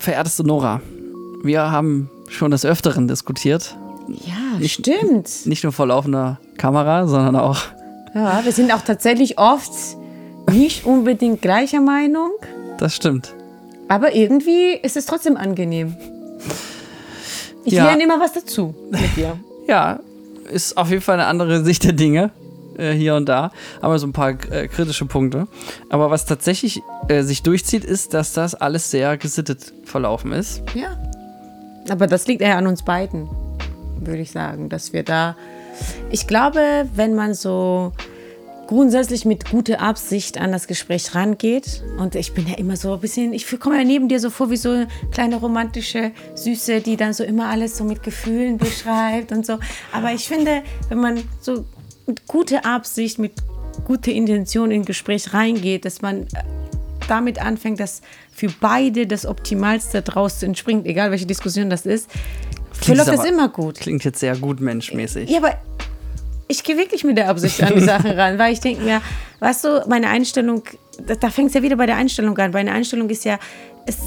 verehrteste Nora, wir haben schon des Öfteren diskutiert. Ja, nicht, stimmt. Nicht nur vor laufender Kamera, sondern auch. Ja, wir sind auch tatsächlich oft nicht unbedingt gleicher Meinung. Das stimmt. Aber irgendwie ist es trotzdem angenehm. Ich ja. lerne immer was dazu mit dir. Ja, ist auf jeden Fall eine andere Sicht der Dinge äh, hier und da, aber so ein paar äh, kritische Punkte. Aber was tatsächlich äh, sich durchzieht, ist, dass das alles sehr gesittet verlaufen ist. Ja. Aber das liegt eher an uns beiden, würde ich sagen, dass wir da. Ich glaube, wenn man so grundsätzlich mit guter Absicht an das Gespräch rangeht. Und ich bin ja immer so ein bisschen, ich komme ja neben dir so vor wie so eine kleine romantische Süße, die dann so immer alles so mit Gefühlen beschreibt und so. Aber ich finde, wenn man so mit guter Absicht, mit guter Intention in Gespräch reingeht, dass man äh, damit anfängt, dass für beide das Optimalste daraus entspringt, egal welche Diskussion das ist, Klingt das immer gut. Klingt jetzt sehr gut menschmäßig. Ja, aber ich gehe wirklich mit der Absicht an die Sachen ran, weil ich denke mir, weißt du, meine Einstellung, da, da fängt es ja wieder bei der Einstellung an. Meine Einstellung ist ja, es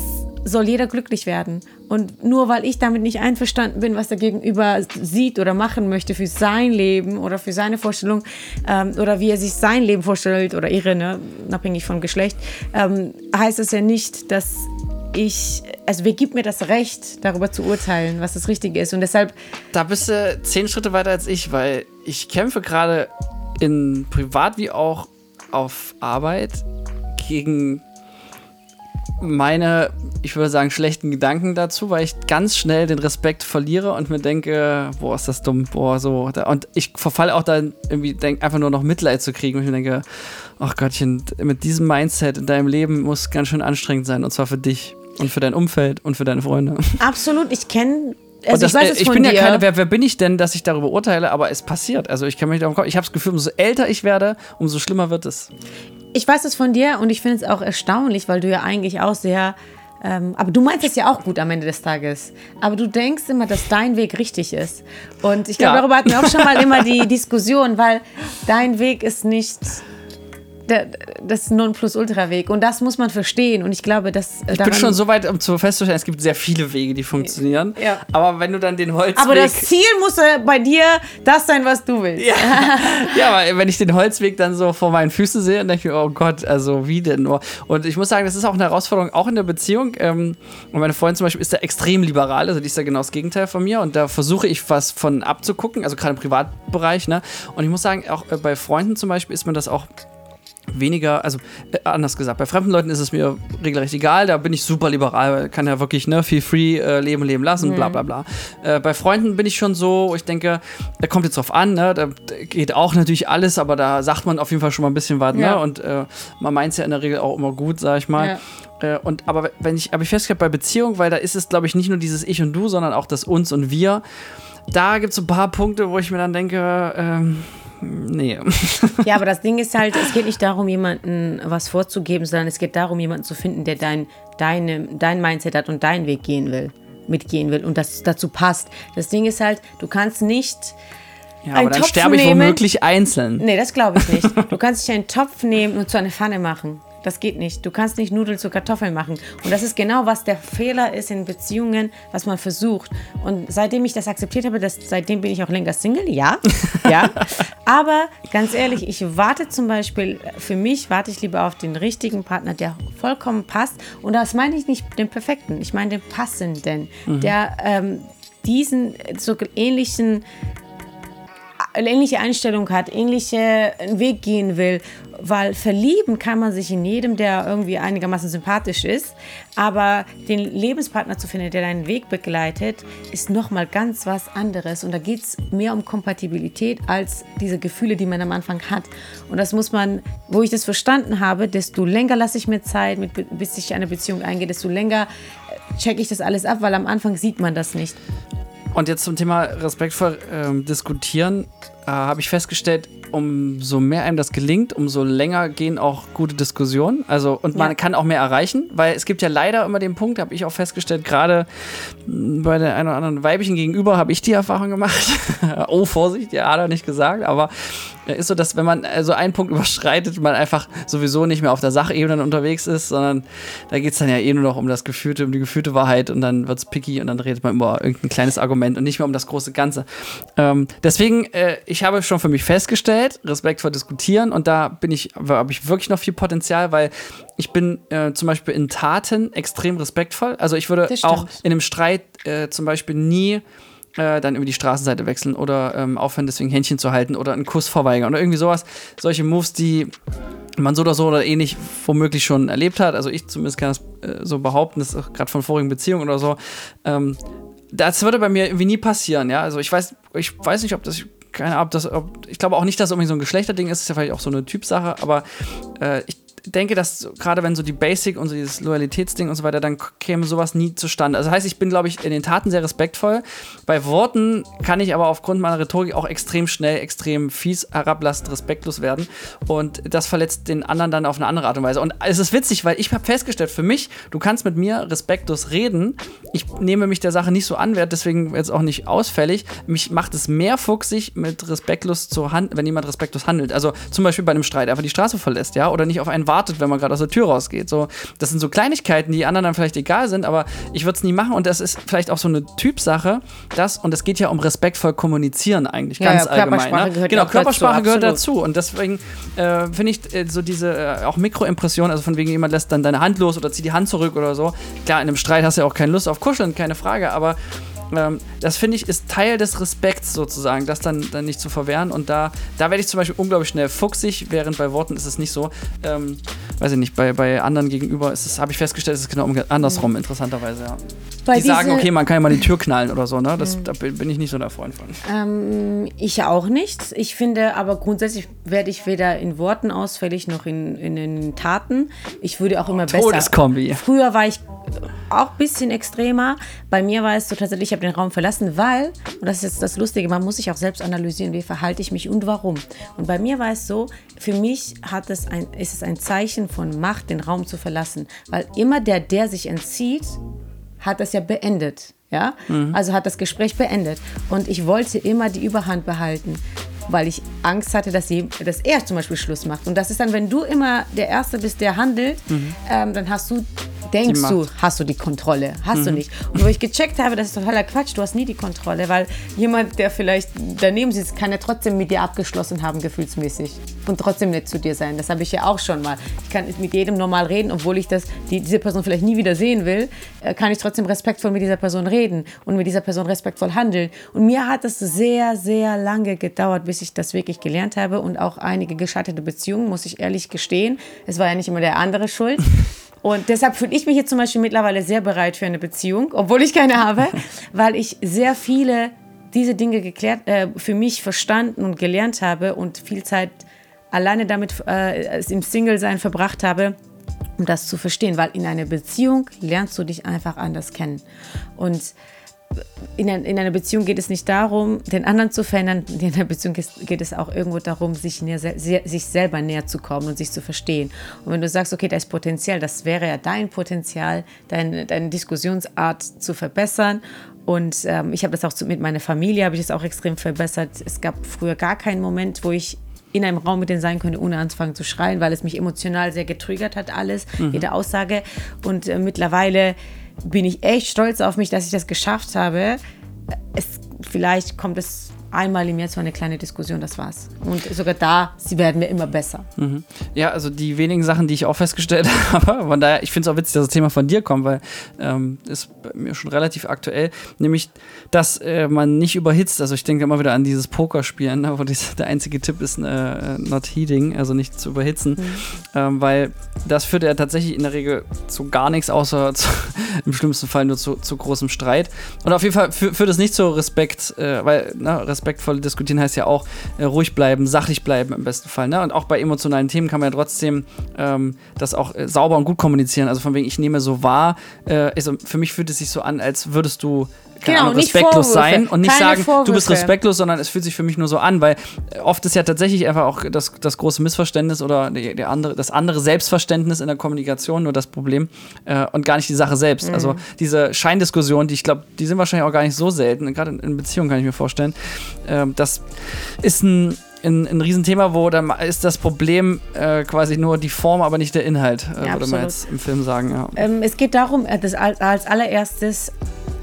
soll jeder glücklich werden. Und nur weil ich damit nicht einverstanden bin, was der Gegenüber sieht oder machen möchte für sein Leben oder für seine Vorstellung ähm, oder wie er sich sein Leben vorstellt oder ihre, ne, unabhängig vom Geschlecht, ähm, heißt das ja nicht, dass ich, also wer gibt mir das Recht, darüber zu urteilen, was das Richtige ist. Und deshalb. Da bist du zehn Schritte weiter als ich, weil ich kämpfe gerade in privat wie auch auf Arbeit gegen meine, ich würde sagen, schlechten Gedanken dazu, weil ich ganz schnell den Respekt verliere und mir denke, boah, ist das dumm, boah, so. Und ich verfalle auch dann irgendwie, denk, einfach nur noch Mitleid zu kriegen und ich mir denke, ach Gottchen, mit diesem Mindset in deinem Leben muss ganz schön anstrengend sein und zwar für dich und für dein Umfeld und für deine Freunde. Absolut, ich kenne also das, ich, weiß, äh, ich bin dir. ja keine, wer, wer, bin ich denn, dass ich darüber urteile, aber es passiert. Also ich kann mich darum kommen. Ich habe das Gefühl, umso älter ich werde, umso schlimmer wird es. Ich weiß es von dir und ich finde es auch erstaunlich, weil du ja eigentlich auch sehr ähm, aber du meinst es ja auch gut am Ende des Tages. Aber du denkst immer, dass dein Weg richtig ist. Und ich glaube, ja. darüber hatten wir auch schon mal immer die Diskussion, weil dein Weg ist nicht der, das Nonplusultra-Weg. Und das muss man verstehen. Und ich glaube, dass. Äh, ich bin schon so weit, um zu festzustellen, es gibt sehr viele Wege, die funktionieren. Ja. Aber wenn du dann den Holzweg. Aber das Ziel muss bei dir das sein, was du willst. Ja, ja aber wenn ich den Holzweg dann so vor meinen Füßen sehe, dann denke ich mir, oh Gott, also wie denn nur? Und ich muss sagen, das ist auch eine Herausforderung, auch in der Beziehung. Ähm, und meine Freundin zum Beispiel ist da extrem liberal, also die ist da genau das Gegenteil von mir. Und da versuche ich was von abzugucken, also gerade im Privatbereich. Ne? Und ich muss sagen, auch äh, bei Freunden zum Beispiel ist mir das auch weniger, also äh, anders gesagt, bei fremden Leuten ist es mir regelrecht egal, da bin ich super liberal, kann ja wirklich ne, viel free äh, leben, leben lassen, mhm. bla bla bla. Äh, bei Freunden bin ich schon so, ich denke, da kommt jetzt drauf an, ne, da geht auch natürlich alles, aber da sagt man auf jeden Fall schon mal ein bisschen was, ne, ja. ne, und äh, man meint es ja in der Regel auch immer gut, sag ich mal. Ja. Äh, und aber wenn ich, habe ich festgestellt bei Beziehung, weil da ist es, glaube ich, nicht nur dieses Ich und Du, sondern auch das Uns und Wir. Da gibt es ein paar Punkte, wo ich mir dann denke, ähm, nee. Ja, aber das Ding ist halt, es geht nicht darum, jemandem was vorzugeben, sondern es geht darum, jemanden zu finden, der dein, deine, dein Mindset hat und deinen Weg gehen will, mitgehen will und das dazu passt. Das Ding ist halt, du kannst nicht. Ja, aber dann Topf sterbe ich womöglich einzeln. Nee, das glaube ich nicht. Du kannst dich einen Topf nehmen und zu einer Pfanne machen. Das geht nicht. Du kannst nicht Nudeln zu Kartoffeln machen. Und das ist genau, was der Fehler ist in Beziehungen, was man versucht. Und seitdem ich das akzeptiert habe, das, seitdem bin ich auch länger Single, ja. ja. Aber ganz ehrlich, ich warte zum Beispiel, für mich warte ich lieber auf den richtigen Partner, der vollkommen passt. Und das meine ich nicht den perfekten, ich meine den passenden, mhm. der ähm, diesen so ähnlichen ähnliche Einstellung hat, ähnliche Weg gehen will, weil verlieben kann man sich in jedem, der irgendwie einigermaßen sympathisch ist, aber den Lebenspartner zu finden, der deinen Weg begleitet, ist nochmal ganz was anderes. Und da geht es mehr um Kompatibilität als diese Gefühle, die man am Anfang hat. Und das muss man, wo ich das verstanden habe, desto länger lasse ich mir Zeit, mit, bis ich eine Beziehung eingehe, desto länger äh, checke ich das alles ab, weil am Anfang sieht man das nicht. Und jetzt zum Thema respektvoll ähm, diskutieren, äh, habe ich festgestellt, umso mehr einem das gelingt, umso länger gehen auch gute Diskussionen. Also, und man Ja. kann auch mehr erreichen, weil es gibt ja leider immer den Punkt, habe ich auch festgestellt, gerade bei der einen oder anderen Weibchen gegenüber habe ich die Erfahrung gemacht. oh, Vorsicht, ja, hat er nicht gesagt, aber ist so, dass wenn man so einen Punkt überschreitet, man einfach sowieso nicht mehr auf der Sachebene unterwegs ist, sondern da geht es dann ja eh nur noch um das Gefühlte, um die gefühlte Wahrheit und dann wird es picky und dann redet man über irgendein kleines Argument und nicht mehr um das große Ganze. Ähm, deswegen, äh, ich habe schon für mich festgestellt, Respekt vor Diskutieren und da bin ich, habe ich wirklich noch viel Potenzial, weil ich bin äh, zum Beispiel in Taten extrem respektvoll. Also ich würde auch in einem Streit äh, zum Beispiel nie äh, dann über die Straßenseite wechseln oder ähm, aufhören, deswegen Händchen zu halten oder einen Kuss verweigern oder irgendwie sowas. Solche Moves, die man so oder so oder ähnlich womöglich schon erlebt hat. Also ich zumindest kann das äh, so behaupten, das ist gerade von vorigen Beziehungen oder so. Ähm, das würde bei mir irgendwie nie passieren, ja. Also ich weiß, ich weiß nicht, ob das, keine Ahnung, ob das, ob, ich glaube auch nicht, dass es irgendwie so ein Geschlechterding ist, ist ja vielleicht auch so eine Typsache, aber äh, ich denke, dass gerade wenn so die Basic und so dieses Loyalitätsding und so weiter, dann käme sowas nie zustande. Also heißt, ich bin, glaube ich, in den Taten sehr respektvoll. Bei Worten kann ich aber aufgrund meiner Rhetorik auch extrem schnell, extrem fies, herablassend, respektlos werden. Und das verletzt den anderen dann auf eine andere Art und Weise. Und es ist witzig, weil ich habe festgestellt, für mich, du kannst mit mir respektlos reden. Ich nehme mich der Sache nicht so an, werde deswegen jetzt auch nicht ausfällig. Mich macht es mehr fuchsig, mit respektlos zu handeln, wenn jemand respektlos handelt. Also zum Beispiel bei einem Streit einfach die Straße verlässt, ja, oder nicht auf einen wartet, wenn man gerade aus der Tür rausgeht. So, das sind so Kleinigkeiten, die anderen dann vielleicht egal sind, aber ich würde es nie machen und das ist vielleicht auch so eine Typsache, das und es geht ja um respektvoll kommunizieren eigentlich Ja, ganz ja, allgemein. Körpersprache Ne? gehört genau, auch dazu, Körpersprache gehört dazu und deswegen äh, finde ich äh, so diese äh, auch Mikroimpression, also von wegen jemand lässt dann deine Hand los oder zieht die Hand zurück oder so. Klar, in einem Streit hast du ja auch keine Lust auf Kuscheln, keine Frage, aber ähm, das finde ich ist Teil des Respekts sozusagen, das dann, dann nicht zu verwehren. Und da, da werde ich zum Beispiel unglaublich schnell fuchsig, während bei Worten ist es nicht so. Ähm, weiß ich nicht, bei, bei anderen gegenüber ist habe ich festgestellt, ist es genau umge- andersrum, interessanterweise, ja. Weil die sagen, okay, man kann ja mal die Tür knallen oder so, ne? Das, Da bin ich nicht so der Freund von. Ähm, ich auch nicht. Ich finde aber grundsätzlich werde ich weder in Worten ausfällig noch in, in den Taten. Ich würde auch immer besser. Todeskombi. Früher war ich auch ein bisschen extremer. Bei mir war es so tatsächlich, ich habe den Raum verlassen, weil, und das ist jetzt das Lustige, man muss sich auch selbst analysieren, wie verhalte ich mich und warum. Und bei mir war es so, für mich hat es ein, ist es ein Zeichen von Macht, den Raum zu verlassen. Weil immer der, der sich entzieht, hat das ja beendet. Ja? Also hat das Gespräch beendet. Und ich wollte immer die Überhand behalten, weil ich Angst hatte, dass, je, dass er zum Beispiel Schluss macht. Und das ist dann, wenn du immer der Erste bist, der handelt, ähm, dann hast du, denkst du, hast du die Kontrolle. Hast du nicht. Und wo ich gecheckt habe, das ist totaler Quatsch, du hast nie die Kontrolle, weil jemand, der vielleicht daneben sitzt, kann ja trotzdem mit dir abgeschlossen haben, gefühlsmäßig. Und trotzdem nicht zu dir sein. Das habe ich ja auch schon mal. Ich kann mit jedem normal reden, obwohl ich das, die, diese Person vielleicht nie wieder sehen will, äh, kann ich trotzdem respektvoll mit dieser Person reden und mit dieser Person respektvoll handeln. Und mir hat es sehr, sehr lange gedauert, bis ich das wirklich gelernt habe und auch einige gescheiterte Beziehungen, muss ich ehrlich gestehen. Es war ja nicht immer der andere schuld. Und deshalb fühle ich mich jetzt zum Beispiel mittlerweile sehr bereit für eine Beziehung, obwohl ich keine habe, weil ich sehr viele diese Dinge geklärt, äh, für mich verstanden und gelernt habe und viel Zeit alleine damit äh, im Single-Sein verbracht habe, um das zu verstehen. Weil in einer Beziehung lernst du dich einfach anders kennen. Und in, ein, in einer Beziehung geht es nicht darum, den anderen zu verändern. In einer Beziehung geht es auch irgendwo darum, sich, näher, sich selber näher zu kommen und sich zu verstehen. Und wenn du sagst, okay, da ist Potenzial, das wäre ja dein Potenzial, dein, deine Diskussionsart zu verbessern. Und ähm, ich habe das auch zu, mit meiner Familie, habe ich das auch extrem verbessert. Es gab früher gar keinen Moment, wo ich in einem Raum mit denen sein könnte, ohne anzufangen zu schreien, weil es mich emotional sehr getriggert hat, alles, jede Aussage. Und äh, mittlerweile bin ich echt stolz auf mich, dass ich das geschafft habe. Es, vielleicht kommt es einmal im Jahr zu einer kleinen Diskussion, das war's. Und sogar da, sie werden mir immer besser. Ja, also die wenigen Sachen, die ich auch festgestellt habe, von daher, ich finde es auch witzig, dass das Thema von dir kommt, weil ähm, ist bei mir schon relativ aktuell, nämlich, dass äh, man nicht überhitzt. Also ich denke immer wieder an dieses Pokerspielen, ne, wo dies, der einzige Tipp ist, äh, not heating, also nicht zu überhitzen, ähm, weil das führt ja tatsächlich in der Regel zu gar nichts, außer zu, im schlimmsten Fall nur zu, zu großem Streit. Und auf jeden Fall fü- führt es nicht zu Respekt, äh, weil ne, respektvoll diskutieren heißt ja auch äh, ruhig bleiben, sachlich bleiben im besten Fall. Ne? Und auch bei emotionalen Themen kann man ja trotzdem ähm, das auch äh, sauber und gut kommunizieren. Also von wegen, ich nehme so wahr, äh, also für mich fühlt es sich so an, als würdest du keine Genau, Ahnung, nicht respektlos Vorwürfe, sein und nicht keine sagen, du bist Vorwürfe. respektlos, sondern es fühlt sich für mich nur so an, weil äh, oft ist ja tatsächlich einfach auch das, das große Missverständnis oder der andere, das andere Selbstverständnis in der Kommunikation nur das Problem äh, und gar nicht die Sache selbst. Mhm. Also diese Scheindiskussionen, die ich glaube, die sind wahrscheinlich auch gar nicht so selten, gerade in, in Beziehungen kann ich mir vorstellen. Ähm, das ist ein ein, ein Riesenthema, wo dann ist das Problem äh, quasi nur die Form, aber nicht der Inhalt, äh, Ja, würde man absolut. jetzt im Film sagen. Ja. Ähm, es geht darum, äh, das als, als allererstes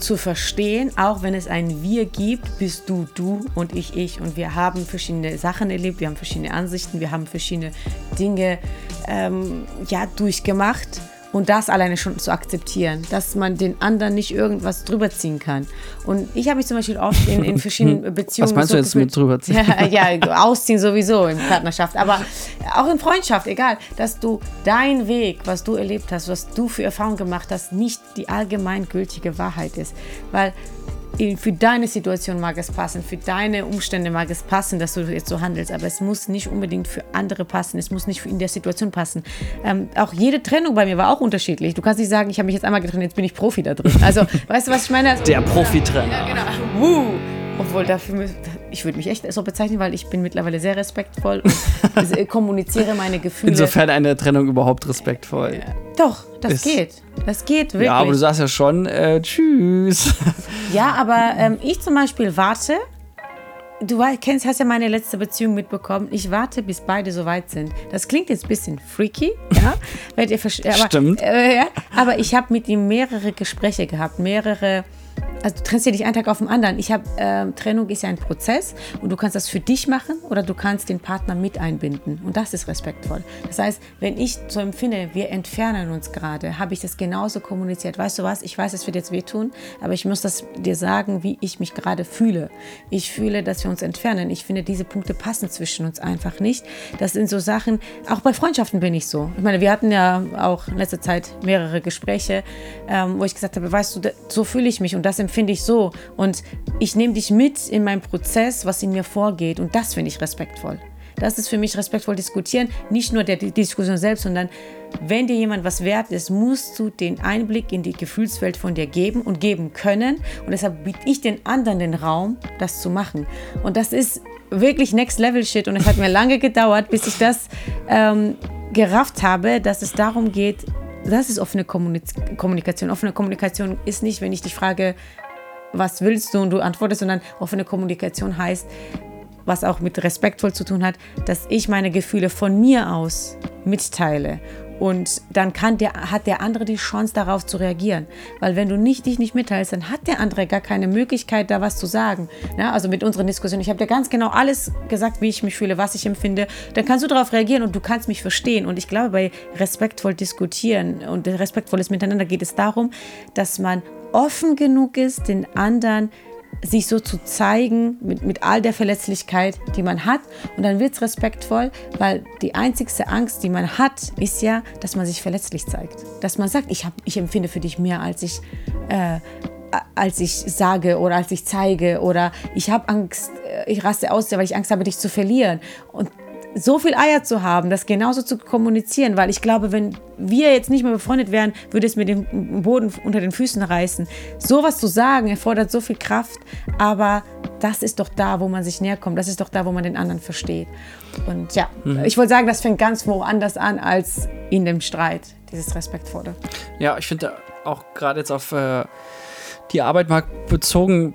zu verstehen, auch wenn es ein Wir gibt, bist du du und ich ich. Und wir haben verschiedene Sachen erlebt, wir haben verschiedene Ansichten, wir haben verschiedene Dinge ähm, ja, durchgemacht. Und das alleine schon zu akzeptieren, dass man den anderen nicht irgendwas drüber ziehen kann. Und ich habe mich zum Beispiel oft in, in verschiedenen Beziehungen. Was meinst so du jetzt mit drüber ziehen? ja, ja, ausziehen sowieso in Partnerschaft, aber auch in Freundschaft, egal, dass du dein Weg, was du erlebt hast, was du für Erfahrungen gemacht hast, nicht die allgemeingültige Wahrheit ist. Weil für deine Situation mag es passen, für deine Umstände mag es passen, dass du jetzt so handelst, aber es muss nicht unbedingt für andere passen, es muss nicht in der Situation passen. Ähm, auch jede Trennung bei mir war auch unterschiedlich. Du kannst nicht sagen, ich habe mich jetzt einmal getrennt, jetzt bin ich Profi da drin. Also, weißt du, was ich meine? Der Profitrainer. Genau. Wuh. Obwohl dafür, mü- ich würde mich echt so bezeichnen, weil ich bin mittlerweile sehr respektvoll und kommuniziere meine Gefühle. Insofern eine Trennung überhaupt respektvoll. Doch, das Ist- geht. Das geht wirklich. Ja, aber du sagst ja schon, äh, tschüss. Ja, aber ähm, ich zum Beispiel warte. Du kennst, hast ja meine letzte Beziehung mitbekommen. Ich warte, bis beide so weit sind. Das klingt jetzt ein bisschen freaky, ja. Werdet ihr aber, Stimmt. Äh, ja, aber ich habe mit ihm mehrere Gespräche gehabt, mehrere. Also du trennst ja nicht einen Tag auf den anderen. Ich habe ähm, Trennung ist ja ein Prozess und du kannst das für dich machen oder du kannst den Partner mit einbinden und das ist respektvoll. Das heißt, wenn ich so empfinde, wir entfernen uns gerade, habe ich das genauso kommuniziert. Weißt du was? Ich weiß, es wird jetzt wehtun, aber ich muss das dir sagen, wie ich mich gerade fühle. Ich fühle, dass wir uns entfernen. Ich finde, diese Punkte passen zwischen uns einfach nicht. Das sind so Sachen. Auch bei Freundschaften bin ich so. Ich meine, wir hatten ja auch in letzter Zeit mehrere Gespräche, ähm, wo ich gesagt habe, weißt du, so fühle ich mich und das empfinde ich so. Und ich nehme dich mit in meinem Prozess, was in mir vorgeht. Und das finde ich respektvoll. Das ist für mich respektvoll diskutieren. Nicht nur der Diskussion selbst, sondern wenn dir jemand was wert ist, musst du den Einblick in die Gefühlswelt von dir geben und geben können. Und deshalb biete ich den anderen den Raum, das zu machen. Und das ist wirklich Next Level Shit. Und es hat mir lange gedauert, bis ich das ähm, gerafft habe, dass es darum geht, das ist offene Kommuniz- Kommunikation. Offene Kommunikation ist nicht, wenn ich dich frage, was willst du und du antwortest, sondern offene Kommunikation heißt, was auch mit respektvoll zu tun hat, dass ich meine Gefühle von mir aus mitteile. Und dann kann der, hat der andere die Chance, darauf zu reagieren. Weil wenn du nicht, dich nicht mitteilst, dann hat der andere gar keine Möglichkeit, da was zu sagen. Ja, also mit unseren Diskussionen. Ich habe dir ganz genau alles gesagt, wie ich mich fühle, was ich empfinde. Dann kannst du darauf reagieren und du kannst mich verstehen. Und ich glaube, bei respektvoll diskutieren und respektvolles Miteinander geht es darum, dass man offen genug ist, den anderen sich so zu zeigen mit, mit all der Verletzlichkeit, die man hat. Und dann wird es respektvoll, weil die einzigste Angst, die man hat, ist ja, dass man sich verletzlich zeigt. Dass man sagt, ich, hab, ich empfinde für dich mehr, als ich, äh, als ich sage oder als ich zeige. Oder ich habe Angst, äh, ich raste aus, weil ich Angst habe, dich zu verlieren. Und so viel Eier zu haben, das genauso zu kommunizieren, weil ich glaube, wenn wir jetzt nicht mehr befreundet wären, würde es mir den Boden unter den Füßen reißen. Sowas zu sagen erfordert so viel Kraft, aber das ist doch da, wo man sich näher kommt. Das ist doch da, wo man den anderen versteht. Und ja, ich wollte sagen, das fängt ganz woanders an als in dem Streit, dieses Respektvolle. Ja, ich finde auch gerade jetzt auf äh, die Arbeit mal bezogen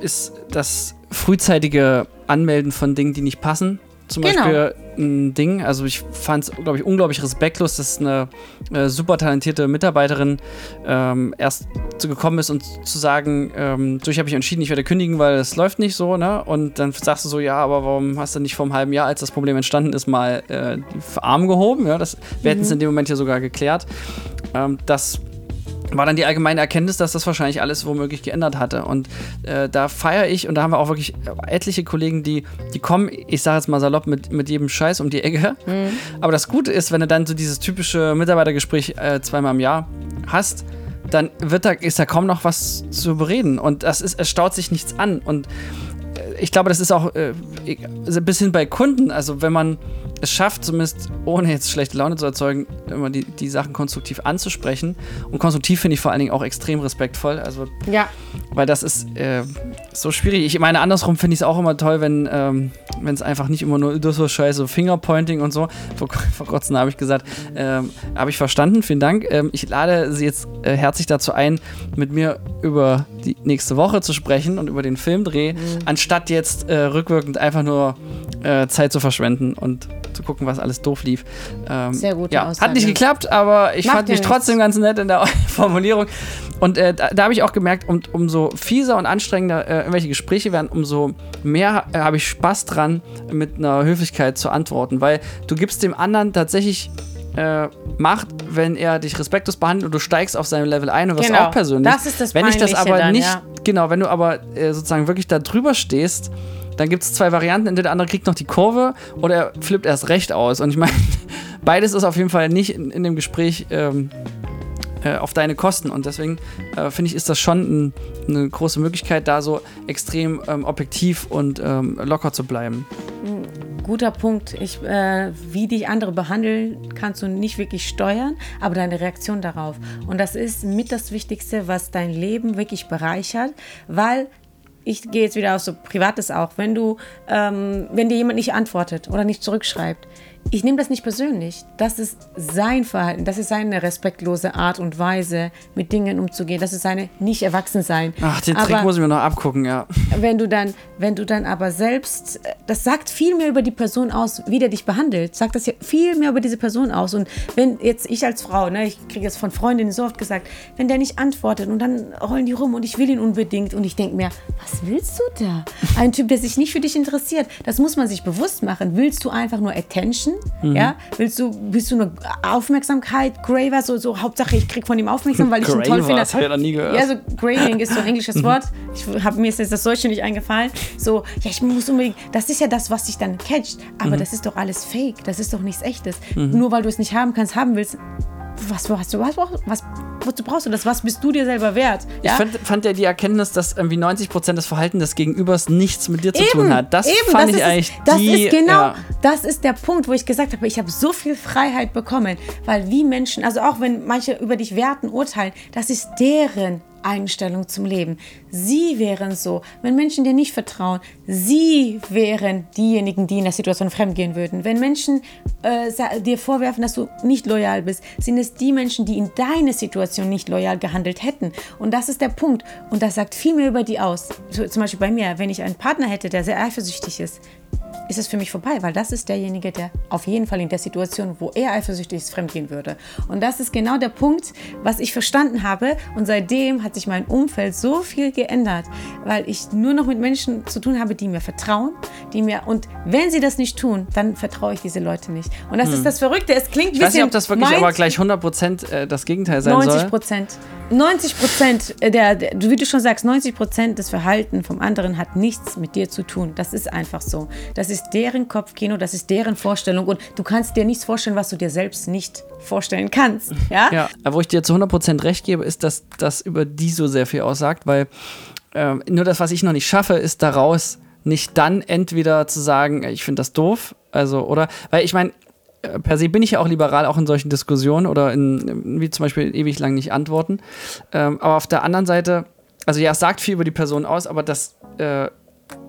ist das frühzeitige Anmelden von Dingen, die nicht passen. Zum Genau. Beispiel ein Ding, also ich fand es, glaube ich, unglaublich respektlos, dass eine äh, super talentierte Mitarbeiterin ähm, erst zu gekommen ist und zu sagen, ähm, so ich habe mich entschieden, ich werde kündigen, weil es läuft nicht so, ne? Und dann sagst du so, ja, aber warum hast du nicht vor einem halben Jahr, als das Problem entstanden ist, mal äh, Arme gehoben? Ja, das, wir hätten es in dem Moment ja sogar geklärt. Ähm, das war dann die allgemeine Erkenntnis, dass das wahrscheinlich alles womöglich geändert hatte. Und äh, da feiere ich, und da haben wir auch wirklich etliche Kollegen, die, die kommen, ich sage jetzt mal salopp, mit, mit jedem Scheiß um die Ecke. Aber das Gute ist, wenn du dann so dieses typische Mitarbeitergespräch äh, zweimal im Jahr hast, dann wird da, ist da kaum noch was zu bereden. Und das ist, es staut sich nichts an. Und ich glaube, das ist auch äh, ein bisschen bei Kunden. Also wenn man es schafft, zumindest ohne jetzt schlechte Laune zu erzeugen, immer die, die Sachen konstruktiv anzusprechen. Und konstruktiv finde ich vor allen Dingen auch extrem respektvoll. Also, Ja. weil das ist äh, so schwierig. Ich meine, andersrum finde ich es auch immer toll, wenn ähm, es einfach nicht immer nur das so scheiße Fingerpointing und so. Vor, vor kurzem habe ich gesagt, ähm, habe ich verstanden, vielen Dank. Ähm, ich lade Sie jetzt äh, herzlich dazu ein, mit mir über die nächste Woche zu sprechen und über den Filmdreh, anstatt jetzt äh, rückwirkend einfach nur äh, Zeit zu verschwenden und zu gucken, was alles doof lief. Ähm, Sehr gute ja, Aussage. Hat nicht geklappt, aber ich Macht fand mich nichts. trotzdem ganz nett in der Formulierung. Und äh, da, da habe ich auch gemerkt, um, umso fieser und anstrengender äh, irgendwelche Gespräche werden, umso mehr äh, habe ich Spaß dran, mit einer Höflichkeit zu antworten. Weil du gibst dem anderen tatsächlich äh, Macht, wenn er dich respektlos behandelt und du steigst auf seinem Level ein und wirst Genau. auch persönlich. Das ist das Wenn ich das aber dann, nicht, ja. Genau, wenn du aber äh, sozusagen wirklich da drüber stehst, dann gibt es zwei Varianten. Entweder der andere kriegt noch die Kurve oder er flippt erst recht aus. Und ich meine, beides ist auf jeden Fall nicht in, in dem Gespräch ähm, äh, auf deine Kosten. Und deswegen äh, finde ich, ist das schon ein, eine große Möglichkeit, da so extrem ähm, objektiv und ähm, locker zu bleiben. Guter Punkt. Ich, äh, wie dich andere behandeln, kannst du nicht wirklich steuern, aber deine Reaktion darauf. Und das ist mit das Wichtigste, was dein Leben wirklich bereichert, weil ich gehe jetzt wieder auf so Privates auch. Wenn du, ähm, wenn dir jemand nicht antwortet oder nicht zurückschreibt, ich nehme das nicht persönlich. Das ist sein Verhalten, das ist seine respektlose Art und Weise, mit Dingen umzugehen. Das ist seine nicht erwachsen sein. Ach, den Trick Aber- muss ich mir noch abgucken, ja. wenn du dann, wenn du dann aber selbst, das sagt viel mehr über die Person aus, wie der dich behandelt, sagt das ja viel mehr über diese Person aus. Und wenn jetzt ich als Frau, ne, ich kriege es von Freundinnen so oft gesagt, wenn der nicht antwortet und dann rollen die rum und ich will ihn unbedingt und ich denke mir, was willst du da? Ein Typ, der sich nicht für dich interessiert, das muss man sich bewusst machen. Willst du einfach nur Attention? Ja? Willst du, willst du nur Aufmerksamkeit, Graver, so, so Hauptsache ich krieg von ihm Aufmerksamkeit, weil ich ihn toll Graver, finde. das hab ich noch nie gehört. Ja, so Grading ist so ein englisches Wort. Ich hab, mir ist jetzt das Deutsche nicht eingefallen. So, ja, ich muss unbedingt. Das ist ja das, was dich dann catcht. Aber das ist doch alles Fake. Das ist doch nichts Echtes. Nur weil du es nicht haben kannst, haben willst. Was hast du? Was, was, wozu brauchst du das? Was bist du dir selber wert? Ich fand, fand ja die Erkenntnis, dass irgendwie 90% des Verhaltens des Gegenübers nichts mit dir zu tun hat. Das fand das ich ist, eigentlich Das die. ist genau, ja. das ist der Punkt, wo ich gesagt habe, ich habe so viel Freiheit bekommen, weil wie Menschen, also auch wenn manche über dich werten, urteilen, das ist deren Einstellung zum Leben. Sie wären so, wenn Menschen dir nicht vertrauen, sie wären diejenigen, die in der Situation fremdgehen würden. Wenn Menschen äh, dir vorwerfen, dass du nicht loyal bist, sind es die Menschen, die in deine Situation nicht loyal gehandelt hätten. Und das ist der Punkt. Und das sagt viel mehr über die aus. So, zum Beispiel bei mir, wenn ich einen Partner hätte, der sehr eifersüchtig ist, ist es für mich vorbei, weil das ist derjenige, der auf jeden Fall in der Situation, wo er eifersüchtig ist, fremdgehen würde. Und das ist genau der Punkt, was ich verstanden habe. Und seitdem hat sich mein Umfeld so viel geändert, weil ich nur noch mit Menschen zu tun habe, die mir vertrauen, die mir und wenn sie das nicht tun, dann vertraue ich diese Leute nicht. Und das ist das Verrückte. Es klingt ein Hm. Ich weiß nicht, ob das wirklich aber gleich 100% äh, das Gegenteil sein 90 soll. Prozent. 90 Prozent, der, der, wie du schon sagst, 90 Prozent des Verhaltens vom anderen hat nichts mit dir zu tun. Das ist einfach so. Das ist deren Kopfkino, das ist deren Vorstellung und du kannst dir nichts vorstellen, was du dir selbst nicht vorstellen kannst. Ja? Ja, aber wo ich dir zu 100% recht gebe, ist, dass das über die so sehr viel aussagt, weil ähm, nur das, was ich noch nicht schaffe, ist daraus nicht dann entweder zu sagen, ich finde das doof, also, oder, weil ich meine, äh, per se bin ich ja auch liberal, auch in solchen Diskussionen oder in, wie zum Beispiel ewig lang nicht antworten. Ähm, aber auf der anderen Seite, also ja, es sagt viel über die Person aus, aber das äh,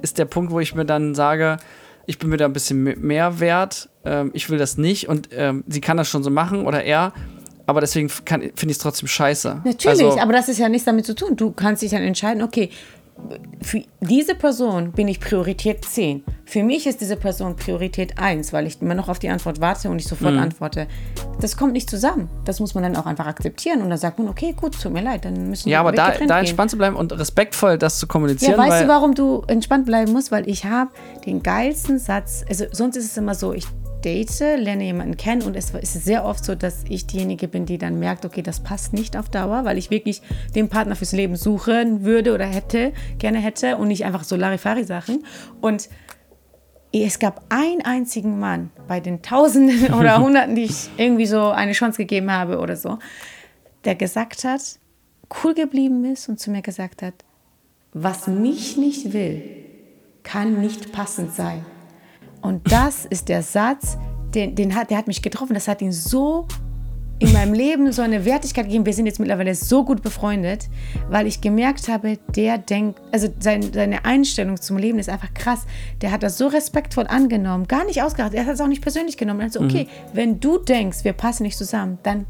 ist der Punkt, wo ich mir dann sage, ich bin mir da ein bisschen me- mehr wert, ähm, ich will das nicht und ähm, sie kann das schon so machen oder er, aber deswegen finde ich es trotzdem scheiße. Natürlich, also, aber das ist ja nichts damit zu tun. Du kannst dich dann entscheiden, okay, für diese Person bin ich Priorität 10. Für mich ist diese Person Priorität 1, weil ich immer noch auf die Antwort warte und ich sofort Mhm. antworte. Das kommt nicht zusammen. Das muss man dann auch einfach akzeptieren und dann sagt man, okay, gut, tut mir leid, dann müssen wir ja, aber da, da gehen. entspannt zu bleiben und respektvoll das zu kommunizieren, Ja, weißt du, warum du entspannt bleiben musst? Weil ich habe den geilsten Satz, also sonst ist es immer so, ich date, lerne jemanden kennen und es ist sehr oft so, dass ich diejenige bin, die dann merkt, okay, das passt nicht auf Dauer, weil ich wirklich den Partner fürs Leben suchen würde oder hätte, gerne hätte und nicht einfach so Larifari-Sachen. Und es gab einen einzigen Mann bei den Tausenden oder Hunderten, die ich irgendwie so eine Chance gegeben habe oder so, der gesagt hat, cool geblieben ist und zu mir gesagt hat, was mich nicht will, kann nicht passend sein. Und das ist der Satz, den, den hat, der hat mich getroffen. Das hat ihn so in meinem Leben so eine Wertigkeit gegeben. Wir sind jetzt mittlerweile so gut befreundet, weil ich gemerkt habe, der denkt, also sein, seine Einstellung zum Leben ist einfach krass. Der hat das so respektvoll angenommen, gar nicht ausgeachtet. Er hat es auch nicht persönlich genommen. Also, okay, mhm. wenn du denkst, wir passen nicht zusammen, dann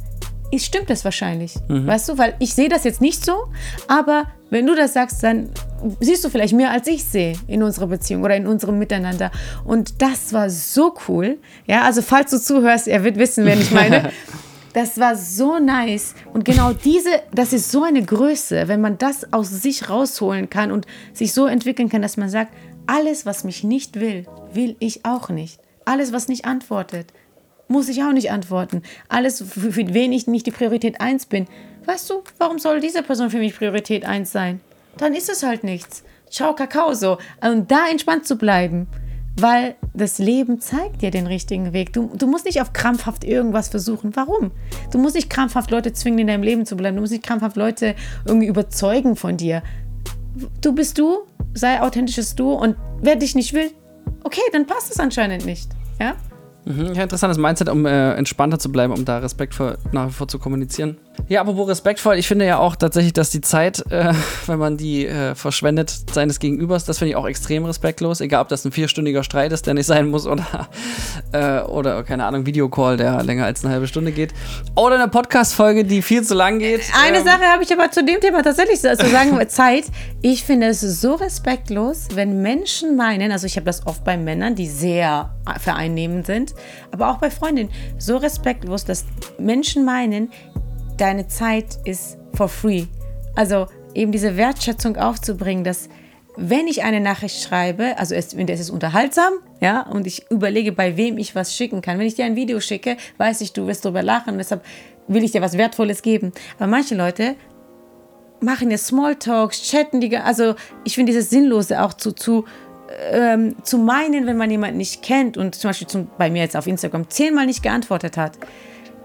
ist, stimmt das wahrscheinlich. Mhm. Weißt du, weil ich sehe das jetzt nicht so, aber wenn du das sagst, dann siehst du vielleicht mehr, als ich sehe in unserer Beziehung oder in unserem Miteinander. Und das war so cool. Ja, also falls du zuhörst, er wird wissen, wen ich meine. Das war so nice. Und genau diese, das ist so eine Größe, wenn man das aus sich rausholen kann und sich so entwickeln kann, dass man sagt, alles, was mich nicht will, will ich auch nicht. Alles, was nicht antwortet, muss ich auch nicht antworten. Alles, für, wen ich nicht die Priorität 1 bin, weißt du, warum soll diese Person für mich Priorität 1 sein? Dann ist es halt nichts. Ciao, Kakao so. Und da entspannt zu bleiben weil das Leben zeigt dir den richtigen Weg. Du, du musst nicht auf krampfhaft irgendwas versuchen. Warum? Du musst nicht krampfhaft Leute zwingen, in deinem Leben zu bleiben. Du musst nicht krampfhaft Leute irgendwie überzeugen von dir. Du bist du, sei authentisches Du und wer dich nicht will, okay, dann passt es anscheinend nicht. Ja? Mhm, ja, interessantes Mindset, um äh, entspannter zu bleiben, um da respektvoll nach wie vor zu kommunizieren. Ja, apropos respektvoll, ich finde ja auch tatsächlich, dass die Zeit, äh, wenn man die äh, verschwendet, seines Gegenübers, das finde ich auch extrem respektlos. Egal, ob das ein vierstündiger Streit ist, der nicht sein muss, oder, äh, oder keine Ahnung, Videocall, der länger als eine halbe Stunde geht. Oder eine Podcast-Folge, die viel zu lang geht. Eine ähm, Sache habe ich aber zu dem Thema tatsächlich zu sagen, Zeit. Ich finde es so respektlos, wenn Menschen meinen, also ich habe das oft bei Männern, die sehr vereinnehmend sind, aber auch bei Freundinnen, so respektlos, dass Menschen meinen, deine Zeit ist for free. Also eben diese Wertschätzung aufzubringen, dass wenn ich eine Nachricht schreibe, also es, es ist unterhaltsam, ja, und ich überlege, bei wem ich was schicken kann. Wenn ich dir ein Video schicke, weiß ich, du wirst darüber lachen, deshalb will ich dir was Wertvolles geben. Aber manche Leute machen ja Smalltalks, chatten die, also ich finde dieses Sinnlose auch zu, zu, ähm, zu meinen, wenn man jemanden nicht kennt und zum Beispiel zum, bei mir jetzt auf Instagram zehnmal nicht geantwortet hat,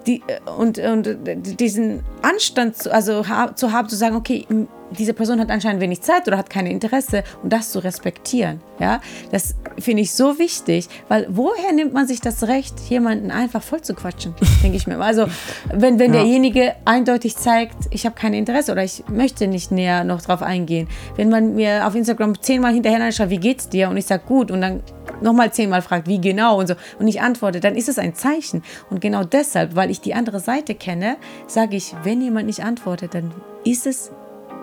die, äh, und, und diesen Anstand zu, also, zu haben, zu sagen, okay, diese Person hat anscheinend wenig Zeit oder hat kein Interesse und das zu respektieren. Ja, das finde ich so wichtig, weil woher nimmt man sich das Recht, jemanden einfach voll zu quatschen, denke ich mir. Also, wenn, wenn ja. derjenige eindeutig zeigt, ich habe kein Interesse oder ich möchte nicht näher noch drauf eingehen. Wenn man mir auf Instagram zehnmal hinterher schreibt, wie geht's dir? Und ich sage gut und dann nochmal zehnmal fragt, wie genau und so und ich antworte, dann ist es ein Zeichen. Und genau deshalb, weil ich die andere Seite kenne, sage ich, wenn jemand nicht antwortet, dann ist es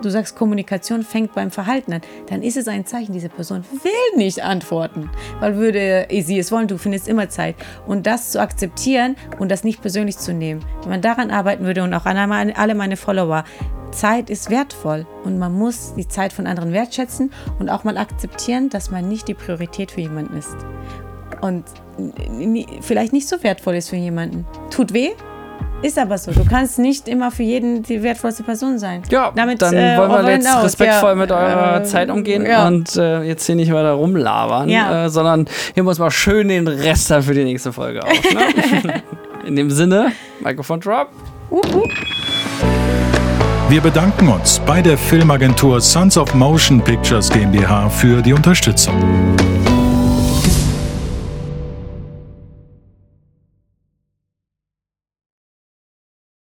du sagst, Kommunikation fängt beim Verhalten an, dann ist es ein Zeichen, diese Person will nicht antworten. Weil würde sie es wollen, du findest immer Zeit. Und das zu akzeptieren und das nicht persönlich zu nehmen. Wenn man daran arbeiten würde und auch an alle meine Follower, Zeit ist wertvoll und man muss die Zeit von anderen wertschätzen und auch mal akzeptieren, dass man nicht die Priorität für jemanden ist. Und vielleicht nicht so wertvoll ist für jemanden. Tut weh, ist aber so. Du kannst nicht immer für jeden die wertvollste Person sein. Ja, Damit, dann äh, wollen wir jetzt aus. respektvoll ja. mit eurer äh, Zeit umgehen ja. und äh, jetzt hier nicht weiter rumlabern, ja. Äh, sondern hier muss mal schön den Rest dann für die nächste Folge auf. Ne? In dem Sinne, Mikrofon Drop. Uh -huh. Wir bedanken uns bei der Filmagentur Sons of Motion Pictures GmbH für die Unterstützung.